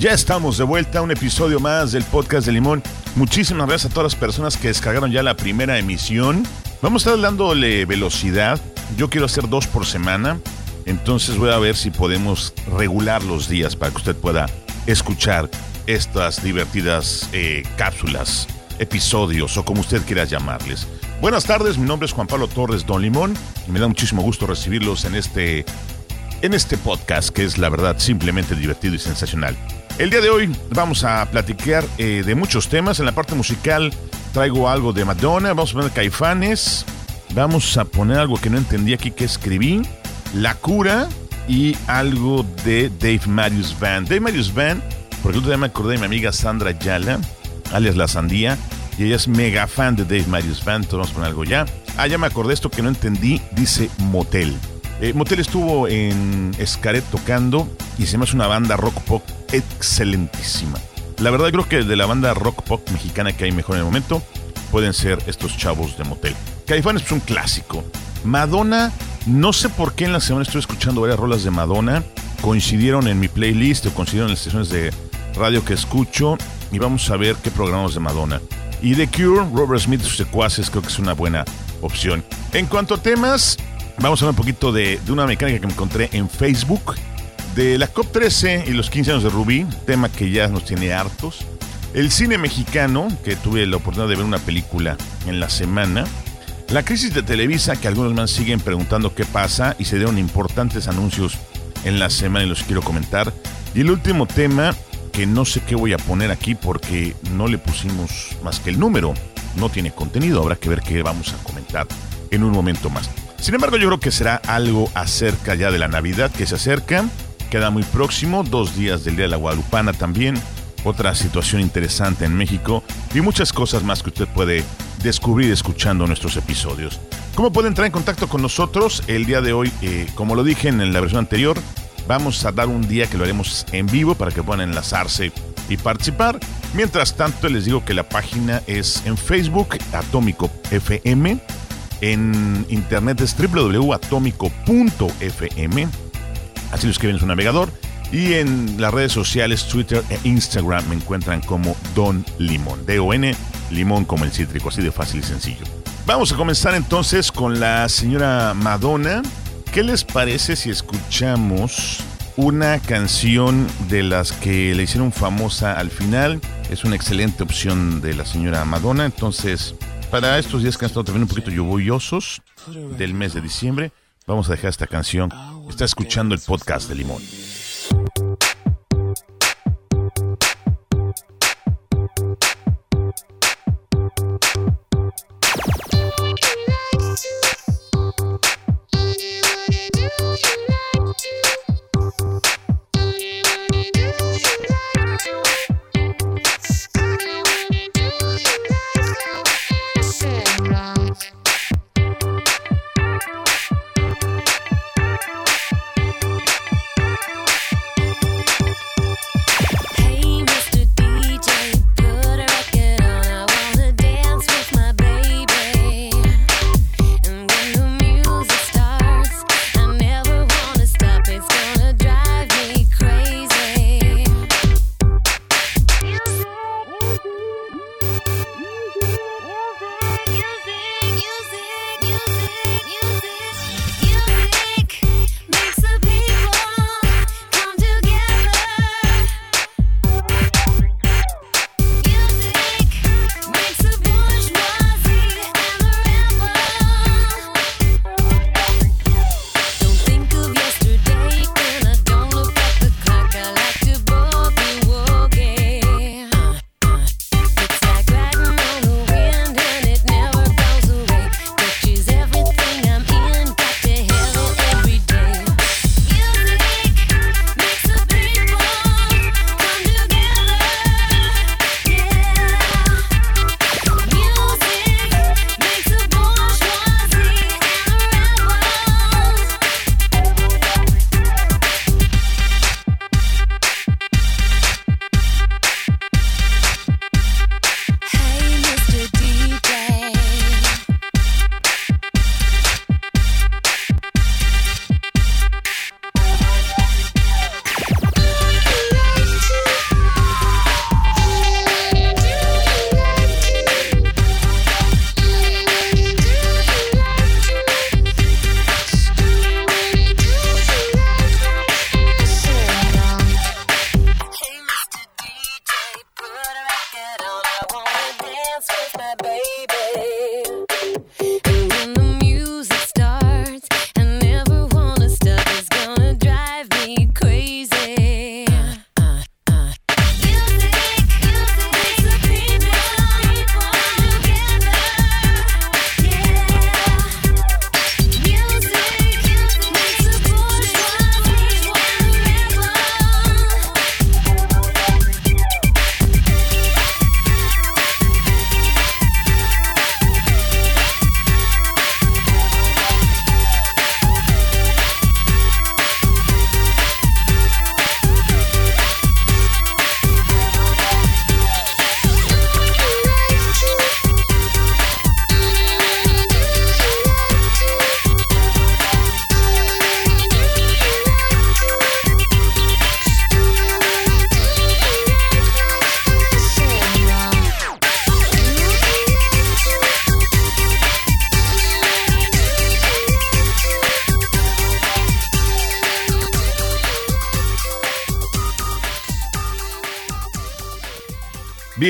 Ya estamos de vuelta un episodio más del podcast de Limón. Muchísimas gracias a todas las personas que descargaron ya la primera emisión. Vamos a estar dándole velocidad. Yo quiero hacer dos por semana. Entonces voy a ver si podemos regular los días para que usted pueda escuchar estas divertidas eh, cápsulas, episodios o como usted quiera llamarles. Buenas tardes, mi nombre es Juan Pablo Torres Don Limón y me da muchísimo gusto recibirlos en este en este podcast que es la verdad simplemente divertido y sensacional. El día de hoy vamos a platicar eh, de muchos temas. En la parte musical traigo algo de Madonna, vamos a poner Caifanes, vamos a poner algo que no entendí aquí que escribí, La Cura y algo de Dave Marius Band. Dave Marius Band, porque el otro día me acordé de mi amiga Sandra Yala, alias La Sandía, y ella es mega fan de Dave Marius Band, entonces vamos a poner algo ya. Ah, ya me acordé esto que no entendí, dice Motel. Eh, Motel estuvo en Escaret tocando y se me una banda rock pop excelentísima. La verdad creo que de la banda rock pop mexicana que hay mejor en el momento pueden ser estos chavos de Motel. Caifanes es un clásico. Madonna, no sé por qué en la semana estoy escuchando varias rolas de Madonna. Coincidieron en mi playlist o coincidieron en las estaciones de radio que escucho y vamos a ver qué programas de Madonna. Y The Cure, Robert Smith y sus secuaces creo que es una buena opción. En cuanto a temas, vamos a hablar un poquito de, una mecánica que me encontré en Facebook, de la COP13 y los 15 años de Rubí, tema que ya nos tiene hartos. El cine mexicano, que tuve la oportunidad de ver una película en la semana. La crisis de Televisa, que algunos más siguen preguntando qué pasa y se dieron importantes anuncios en la semana y los quiero comentar. Y el último tema, que no sé qué voy a poner aquí porque no le pusimos más que el número. No tiene contenido, habrá que ver qué vamos a comentar en un momento más. Sin embargo, yo creo que será algo acerca ya de la Navidad que se acerca. Queda muy próximo, dos días del Día de la Guadalupana también. Otra situación interesante en México y muchas cosas más que usted puede descubrir escuchando nuestros episodios. ¿Cómo puede entrar en contacto con nosotros? El día de hoy, eh, como lo dije en la versión anterior, vamos a dar un día que lo haremos en vivo para que puedan enlazarse y participar. Mientras tanto, les digo que la página es en Facebook, Atómico FM. En internet es www.atómico.fm. Así lo escriben en su navegador. Y en las redes sociales, Twitter e Instagram, me encuentran como Don Limón. D-O-N, limón como el cítrico, así de fácil y sencillo. Vamos a comenzar entonces con la señora Madonna. ¿Qué les parece si escuchamos una canción de las que le hicieron famosa al final? Es una excelente opción de la señora Madonna. Entonces, para estos días que han estado también un poquito lluviosos del mes de diciembre, vamos a dejar esta canción. Está escuchando el podcast de Limón.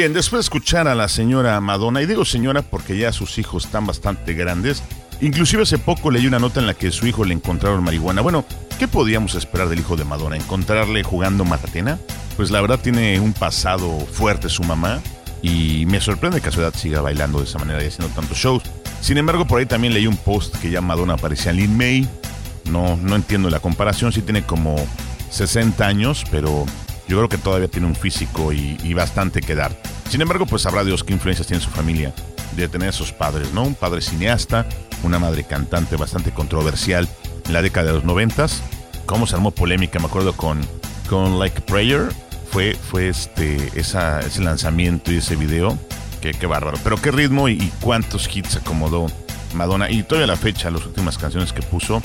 Bien, después de escuchar a la señora Madonna, y digo señora porque ya sus hijos están bastante grandes, inclusive hace poco leí una nota en la que su hijo le encontraron marihuana. Bueno, ¿qué podíamos esperar del hijo de Madonna? ¿Encontrarle jugando matatena? Pues la verdad tiene un pasado fuerte su mamá y me sorprende que a su edad siga bailando de esa manera y haciendo tantos shows. Sin embargo, por ahí también leí un post que ya Madonna aparecía en Lin May. No, no entiendo la comparación, sí tiene como 60 años, pero yo creo que todavía tiene un físico y, bastante que dar. Sin embargo, pues sabrá Dios qué influencias tiene su familia de tener a sus padres, ¿no? Un padre cineasta, una madre cantante bastante controversial en la década de los noventas. Cómo se armó polémica, me acuerdo con, con Like Prayer, fue, fue este, ese lanzamiento y ese video. Qué, qué bárbaro. Pero qué ritmo y, y, cuántos hits acomodó Madonna. Y todavía la fecha, las últimas canciones que puso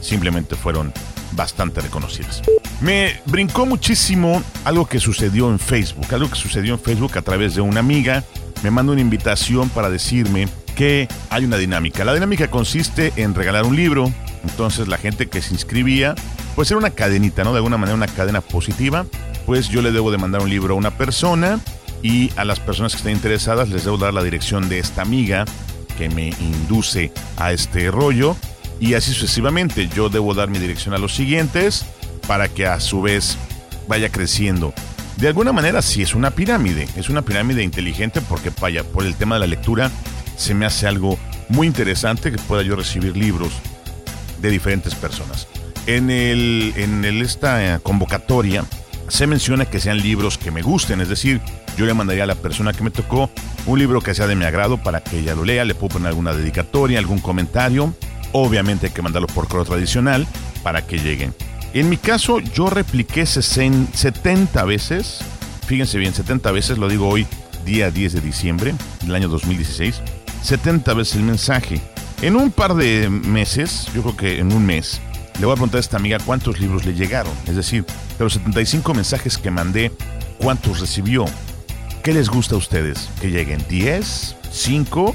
simplemente fueron bastante reconocidas. Me brincó muchísimo algo que sucedió en Facebook, algo que sucedió en Facebook a través de una amiga. Me mandó una invitación para decirme que hay una dinámica. La dinámica consiste en regalar un libro. Entonces la gente que se inscribía, pues era una cadenita, ¿no? De alguna manera una cadena positiva. Pues yo le debo de mandar un libro a una persona y a las personas que estén interesadas les debo dar la dirección de esta amiga que me induce a este rollo y así sucesivamente. Yo debo dar mi dirección a los siguientes para que a su vez vaya creciendo. De alguna manera sí es una pirámide, es una pirámide inteligente porque vaya, por el tema de la lectura se me hace algo muy interesante que pueda yo recibir libros de diferentes personas. En, el, en el, esta convocatoria se menciona que sean libros que me gusten, es decir, yo le mandaría a la persona que me tocó un libro que sea de mi agrado para que ella lo lea, le puedo poner alguna dedicatoria, algún comentario Obviamente hay que mandarlo por correo tradicional para que lleguen. En mi caso, yo repliqué 70 veces, fíjense bien, 70 veces, lo digo hoy, día 10 de diciembre del año 2016, 70 veces el mensaje. En un par de meses, yo creo que en un mes, le voy a preguntar a esta amiga cuántos libros le llegaron. Es decir, de los 75 mensajes que mandé, ¿cuántos recibió? ¿Qué les gusta a ustedes? ¿Que lleguen 10? ¿5?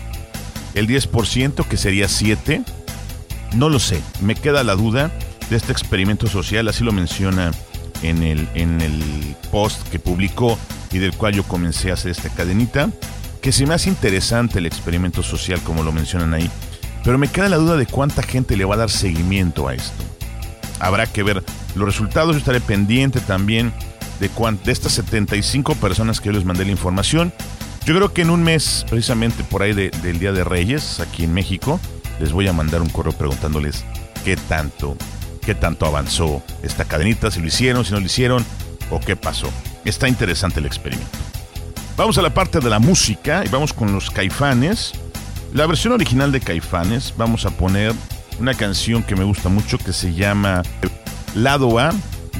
¿El 10% que sería 7? No lo sé, me queda la duda de este experimento social, así lo menciona en el, en el post que publicó y del cual yo comencé a hacer esta cadenita, que se me hace interesante el experimento social como lo mencionan ahí, pero me queda la duda de cuánta gente le va a dar seguimiento a esto. Habrá que ver los resultados, yo estaré pendiente también de, de estas 75 personas que yo les mandé la información. Yo creo que en un mes, precisamente por ahí del Día de Reyes, aquí en México, les voy a mandar un correo preguntándoles qué tanto, qué tanto avanzó esta cadenita, si lo hicieron, si no lo hicieron o qué pasó. Está interesante el experimento. Vamos a la parte de la música y vamos con los caifanes. La versión original de caifanes, vamos a poner una canción que me gusta mucho que se llama Lado A,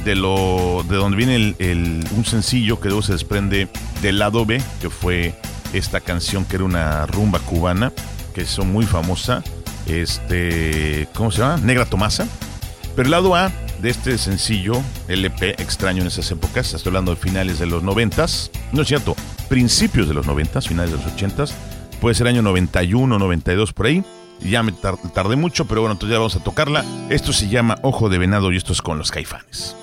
de, lo, de donde viene el, un sencillo que luego se desprende del lado B, que fue esta canción que era una rumba cubana, que hizo muy famosa este, ¿cómo se llama? Negra Tomasa. Pero el lado A de este sencillo, LP extraño en esas épocas, estoy hablando de finales de los noventas, no es cierto, principios de los noventas, finales de los ochentas, puede ser año 91, 92 por ahí. Ya me tardé mucho, pero bueno, entonces ya vamos a tocarla. Esto se llama Ojo de Venado y esto es con los caifanes.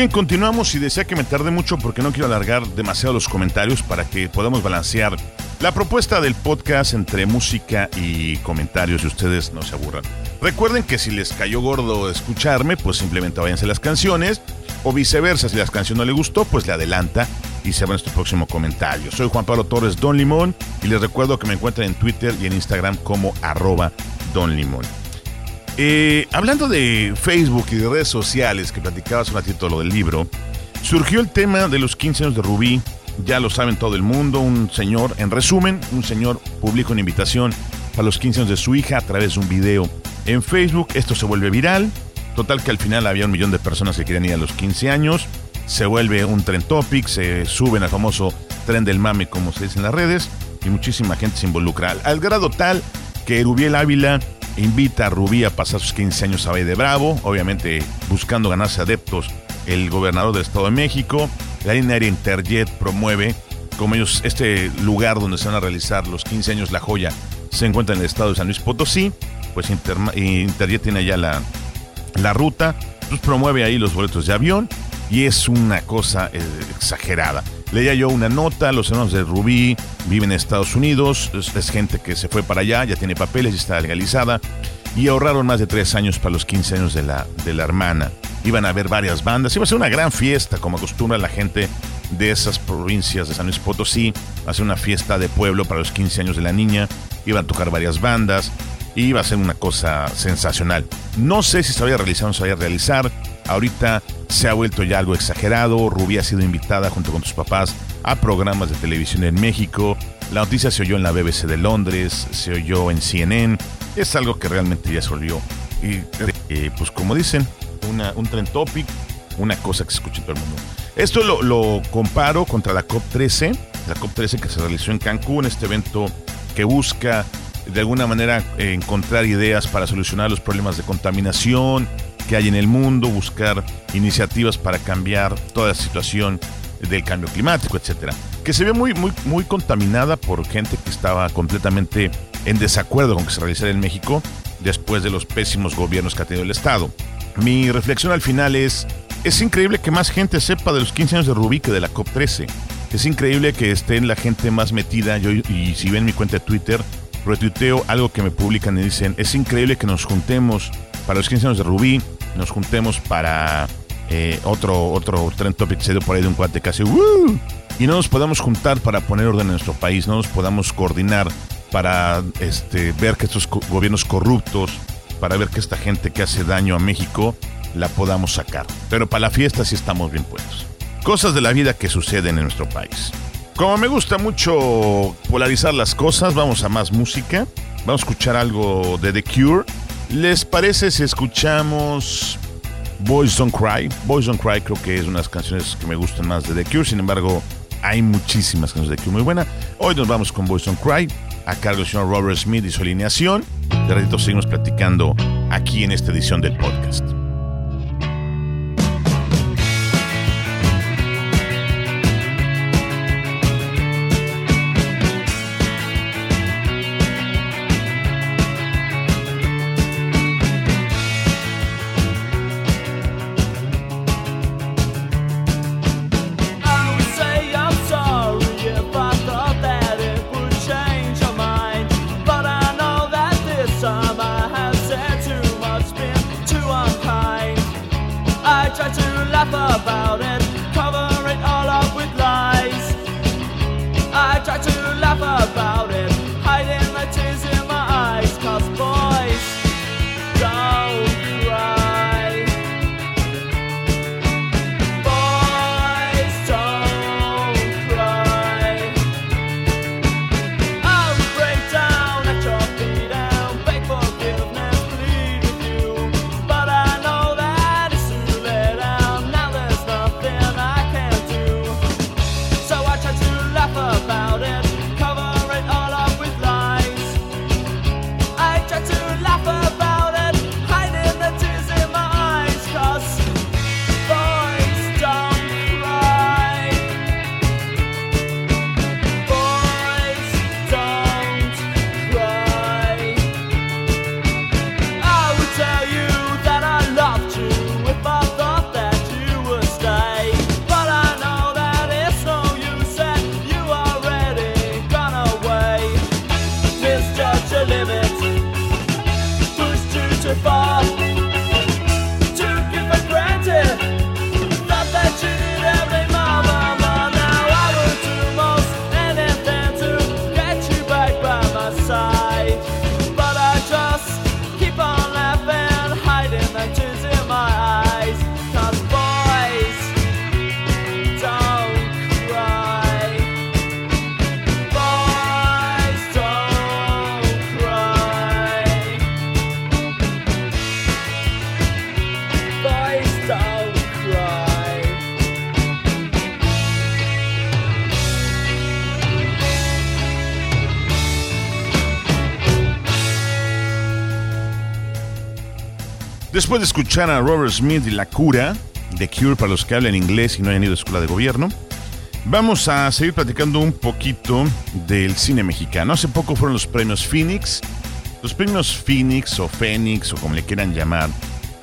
Bien, continuamos y desea que me tarde mucho porque no quiero alargar demasiado los comentarios para que podamos balancear la propuesta del podcast entre música y comentarios y ustedes no se aburran. Recuerden que si les cayó gordo escucharme, pues simplemente váyanse las canciones o viceversa, si las canciones no le gustó, pues le adelanta y se va nuestro próximo comentario. Soy Juan Pablo Torres Don Limón y les recuerdo que me encuentran en Twitter y en Instagram como arroba Don Limón. Eh, hablando de Facebook y de redes sociales, que platicabas un ratito lo del libro, surgió el tema de los 15 años de Rubí. Ya lo saben todo el mundo. Un señor, en resumen, un señor publica una invitación para los 15 años de su hija a través de un video en Facebook. Esto se vuelve viral. Total que al final había un millón de personas que querían ir a los 15 años. Se vuelve un tren topic, se suben al famoso tren del mame, como se dice en las redes, y muchísima gente se involucra. Al, al grado tal que Rubiel Ávila invita a Rubí a pasar sus 15 años a Valle de Bravo, obviamente buscando ganarse adeptos el gobernador del Estado de México. La línea aérea Interjet promueve, como ellos, este lugar donde se van a realizar los 15 años La Joya se encuentra en el estado de San Luis Potosí, pues Interjet tiene ya la, la ruta, pues promueve ahí los boletos de avión y es una cosa eh, exagerada. Leía yo una nota, los hermanos de Rubí viven en Estados Unidos, es, gente que se fue para allá, ya tiene papeles y está legalizada, y ahorraron más de tres años para los 15 años de la, de la hermana. Iban a haber varias bandas, iba a ser una gran fiesta, como acostumbra la gente de esas provincias de San Luis Potosí, hacer una fiesta de pueblo para los 15 años de la niña, iban a tocar varias bandas, y iba a ser una cosa sensacional. No sé si se vaya a realizar o no se a realizar, ahorita se ha vuelto ya algo exagerado. Rubí ha sido invitada junto con sus papás a programas de televisión en México. La noticia se oyó en la BBC de Londres, se oyó en CNN. Es algo que realmente ya se volvió. Y eh, pues como dicen, una, un trend topic, una cosa que se escucha en todo el mundo. Esto lo, comparo contra la COP13, la COP13 que se realizó en Cancún, este evento que busca de alguna manera encontrar ideas para solucionar los problemas de contaminación, que hay en el mundo, buscar iniciativas para cambiar toda la situación del cambio climático, etcétera, que se ve muy, muy, muy contaminada por gente que estaba completamente en desacuerdo con que se realizara en México después de los pésimos gobiernos que ha tenido el Estado. Mi reflexión al final es, es increíble que más gente sepa de los 15 años de Rubí que de la COP13. Es increíble que estén la gente más metida. Yo, y si ven mi cuenta de Twitter, retuiteo algo que me publican y dicen, es increíble que nos juntemos para los 15 años de Rubí, nos juntemos para eh, otro, otro trend topic se dio por ahí de un cuate casi, y no nos podamos juntar para poner orden en nuestro país, no nos podamos coordinar para este, ver que estos gobiernos corruptos, para ver que esta gente que hace daño a México, la podamos sacar. Pero para la fiesta sí estamos bien puestos. Cosas de la vida que suceden en nuestro país. Como me gusta mucho polarizar las cosas, vamos a más música. Vamos a escuchar algo de The Cure. ¿Les parece si escuchamos Boys Don't Cry? Boys Don't Cry creo que es una de las canciones que me gustan más de The Cure, sin embargo, hay muchísimas canciones de The Cure muy buenas. Hoy nos vamos con Boys Don't Cry, a cargo del señor Robert Smith y su alineación. De ratito seguimos platicando aquí en esta edición del podcast. Después de escuchar a Robert Smith y La Cura, The Cure para los que hablan inglés y no hayan ido a escuela de gobierno, vamos a seguir platicando un poquito del cine mexicano. Hace poco fueron los premios Phoenix. Los premios Phoenix o Phoenix o como le quieran llamar,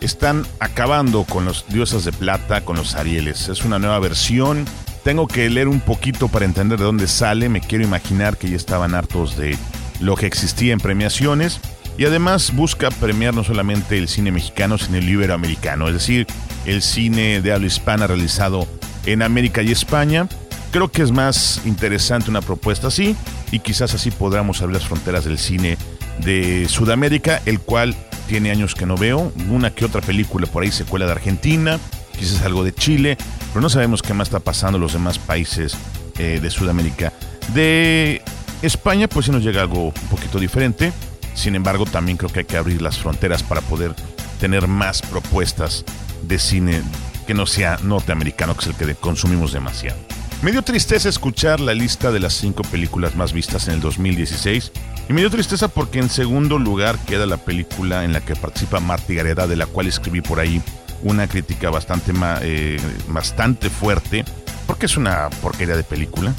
están acabando con los diosas de plata, con los Arieles. Es una nueva versión. Tengo que leer un poquito para entender de dónde sale. Me quiero imaginar que ya estaban hartos de lo que existía en premiaciones. Y además busca premiar no solamente el cine mexicano, sino el iberoamericano, es decir, el cine de habla hispana realizado en América y España. Creo que es más interesante una propuesta así y quizás así podamos abrir las fronteras del cine de Sudamérica, el cual tiene años que no veo. Una que otra película por ahí, secuela de Argentina, quizás algo de Chile, pero no sabemos qué más está pasando en los demás países eh, de Sudamérica. De España, pues sí nos llega algo un poquito diferente. Sin embargo, también creo que hay que abrir las fronteras para poder tener más propuestas de cine que no sea norteamericano, que es el que consumimos demasiado. Me dio tristeza escuchar la lista de las cinco películas más vistas en el 2016. Y me dio tristeza porque en segundo lugar queda la película en la que participa Marty Gareda, de la cual escribí por ahí una crítica bastante, eh, bastante fuerte, porque es una porquería de película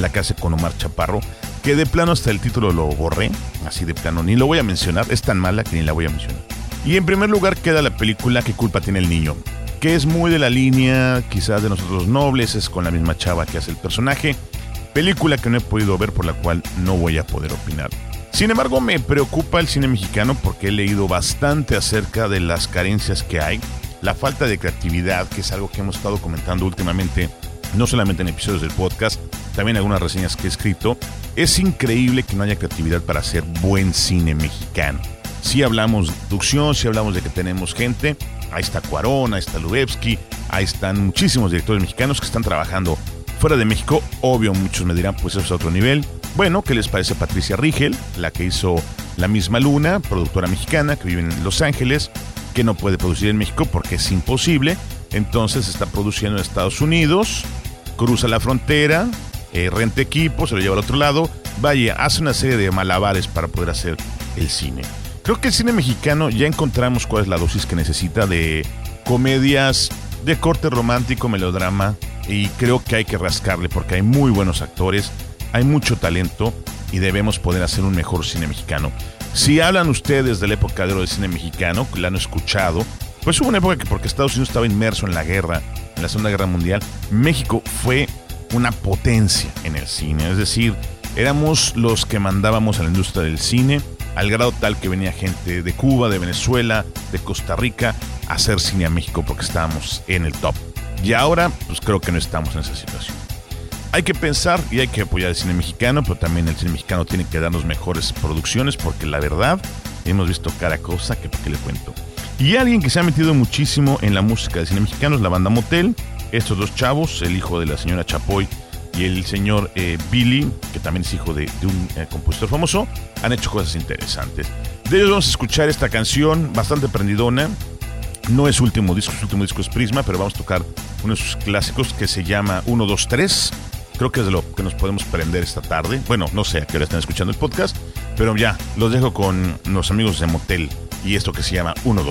la que hace con Omar Chaparro, que de plano hasta el título lo borré, así de plano, ni lo voy a mencionar, es tan mala que ni la voy a mencionar. Y en primer lugar queda la película ¿Qué culpa tiene el niño? Que es muy de la línea quizás de nosotros nobles, es con la misma chava que hace el personaje, película que no he podido ver por la cual no voy a poder opinar. Sin embargo, me preocupa el cine mexicano porque he leído bastante acerca de las carencias que hay, la falta de creatividad, que es algo que hemos estado comentando últimamente, no solamente en episodios del podcast, también algunas reseñas que he escrito. Es increíble que no haya creatividad para hacer buen cine mexicano. Si hablamos de producción, si hablamos de que tenemos gente, ahí está Cuarón, ahí está Lubevsky, ahí están muchísimos directores mexicanos que están trabajando fuera de México. Obvio, muchos me dirán, pues eso es otro nivel. Bueno, ¿qué les parece Patricia Rigel, la que hizo La misma Luna, productora mexicana que vive en Los Ángeles, que no puede producir en México porque es imposible? Entonces está produciendo en Estados Unidos, cruza la frontera, eh, renta equipo, se lo lleva al otro lado, vaya, hace una serie de malabares para poder hacer el cine. Creo que el cine mexicano ya encontramos cuál es la dosis que necesita de comedias de corte romántico, melodrama, y creo que hay que rascarle porque hay muy buenos actores, hay mucho talento y debemos poder hacer un mejor cine mexicano. Si hablan ustedes de la época de oro del cine mexicano, que la han escuchado, pues hubo una época que porque Estados Unidos estaba inmerso en la guerra, en la Segunda Guerra Mundial, México fue una potencia en el cine. Es decir, éramos los que mandábamos a la industria del cine, al grado tal que venía gente de Cuba, de Venezuela, de Costa Rica, a hacer cine a México porque estábamos en el top. Y ahora, pues creo que no estamos en esa situación. Hay que pensar y hay que apoyar el cine mexicano, pero también el cine mexicano tiene que darnos mejores producciones porque la verdad hemos visto cada cosa que qué le cuento. Y alguien que se ha metido muchísimo en la música del cine mexicano es la banda Motel. Estos dos chavos, el hijo de la señora Chapoy y el señor eh, Billy, que también es hijo de, de un eh, compositor famoso, han hecho cosas interesantes. De ellos vamos a escuchar esta canción bastante prendidona. No es último disco, su último disco es Prisma, pero vamos a tocar uno de sus clásicos que se llama 1, 2, 3. Creo que es de lo que nos podemos prender esta tarde. Bueno, no sé a qué hora están escuchando el podcast, pero ya, los dejo con los amigos de Motel y esto que se llama 1,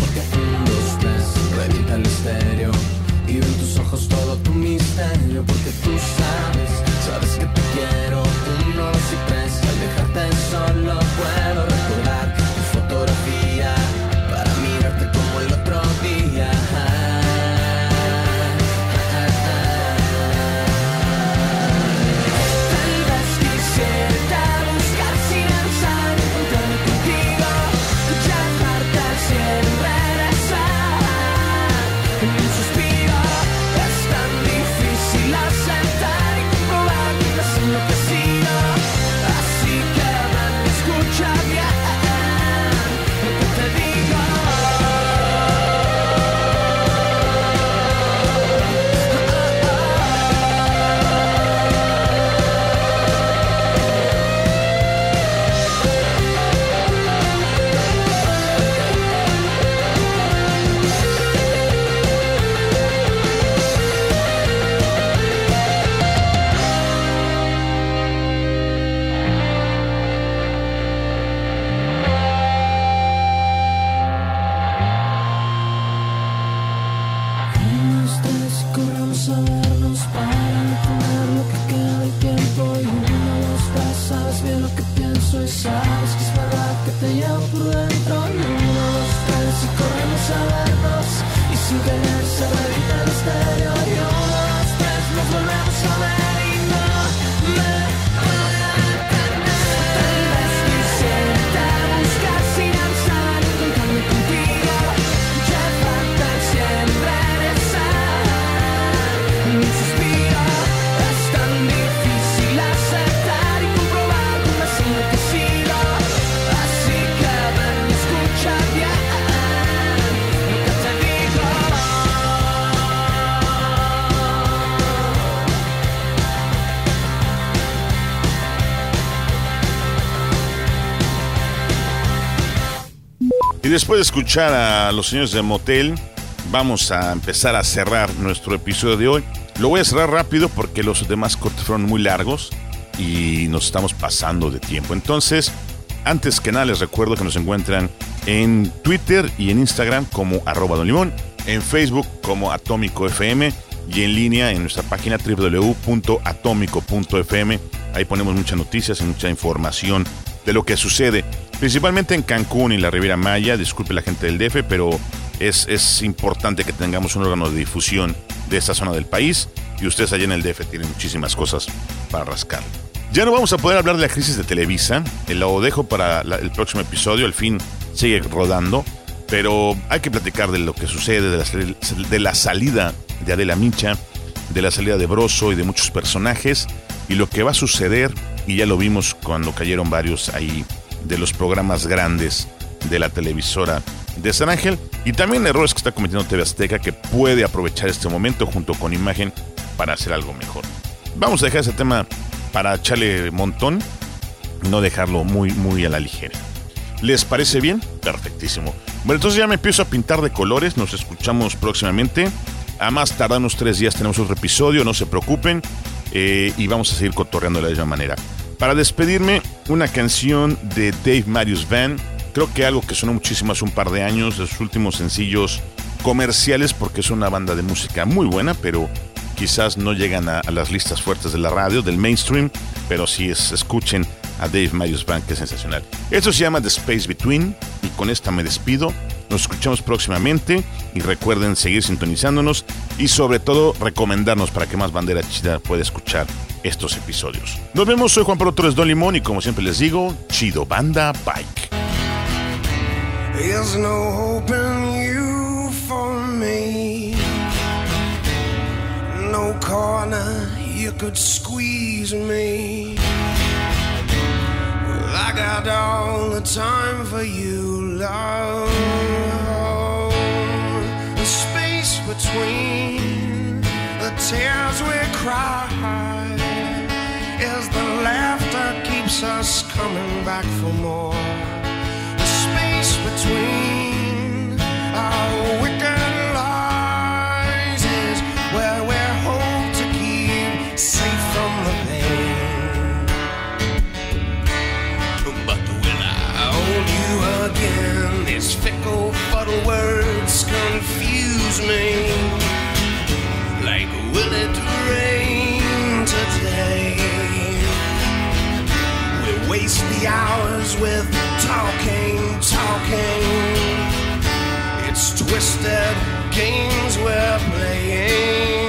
Porque un, dos, tres, revienta el estéreo Y en tus ojos todo tu misterio Porque tú sabes, sabes que te quiero. Y después de escuchar a los señores de Motel, vamos a empezar a cerrar nuestro episodio de hoy. Lo voy a cerrar rápido porque los demás cortes fueron muy largos y nos estamos pasando de tiempo. Entonces, antes que nada les recuerdo que nos encuentran en Twitter y en Instagram como arroba Don Limón, en Facebook como Atómico FM y en línea en nuestra página www.atómico.fm. Ahí ponemos muchas noticias y mucha información de lo que sucede, principalmente en Cancún y la Riviera Maya. Disculpe la gente del DF, pero es, es importante que tengamos un órgano de difusión de esta zona del país y ustedes allá en el DF tienen muchísimas cosas para rascar. Ya no vamos a poder hablar de la crisis de Televisa, eh, lo dejo para la- el próximo episodio, el fin sigue rodando, pero hay que platicar de lo que sucede, de la, de la salida de Adela Micha, de la salida de Broso y de muchos personajes, y lo que va a suceder, y ya lo vimos cuando cayeron varios ahí de los programas grandes de la televisora de San Ángel, y también errores que está cometiendo TV Azteca que puede aprovechar este momento junto con imagen para hacer algo mejor. Vamos a dejar ese tema para echarle montón, no dejarlo muy, muy a la ligera. ¿Les parece bien? Perfectísimo. Bueno, entonces ya me empiezo a pintar de colores. Nos escuchamos próximamente. A más tardar unos tres días tenemos otro episodio, no se preocupen. eh, y vamos a seguir cotorreando de la misma manera. Para despedirme, una canción de Dave Marius Band. Creo que algo que sonó muchísimo hace un par de años, de sus últimos sencillos comerciales, porque es una banda de música muy buena, pero quizás no llegan a, las listas fuertes de la radio, del mainstream, pero sí es, escuchen a Dave Marius Band, que es sensacional. Esto se llama The Space Between, y con esta me despido. Nos escuchamos próximamente y recuerden seguir sintonizándonos y sobre todo recomendarnos para que más bandera chida pueda escuchar estos episodios. Nos vemos, soy Juan Pablo Torres Don Limón y como siempre les digo, chido banda bike. There's no hope in you for me. No corner you could squeeze me. I got all the time for you, love. Between the tears we cry is the laughter keeps us coming back for more the space between our wicked lies is where we're home to keep safe from the pain. But will I hold you again? These fickle, fuddle words confuse me. The hours with talking, talking. It's twisted games we're playing.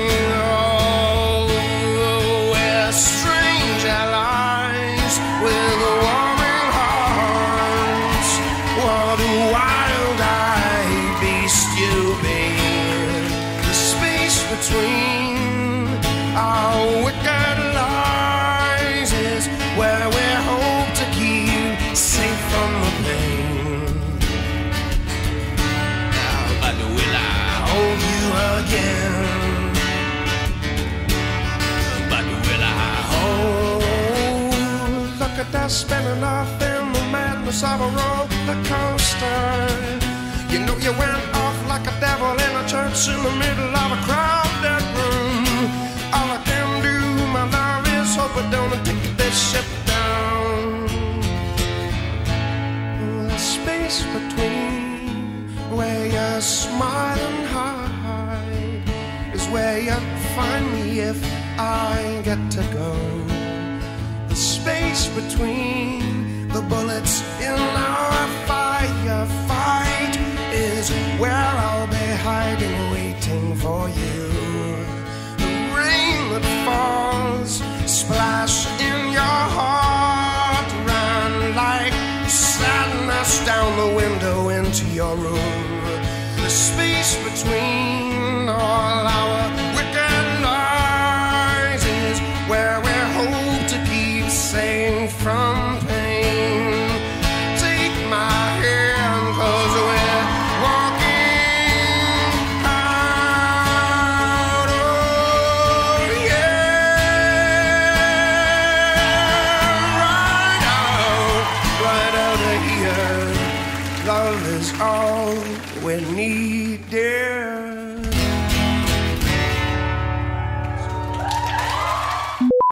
Madness of a roller coaster. You know you went off like a devil in a church in the middle of a crowded room. All I can do, my love, is hope I don't take this ship down. The space between where you smile and hide is where you find me if I get to go. The space between bullets in our firefight is is where I'll be hiding, waiting for you. The rain that falls, splash in your heart, run like sadness down the window into your room. The space between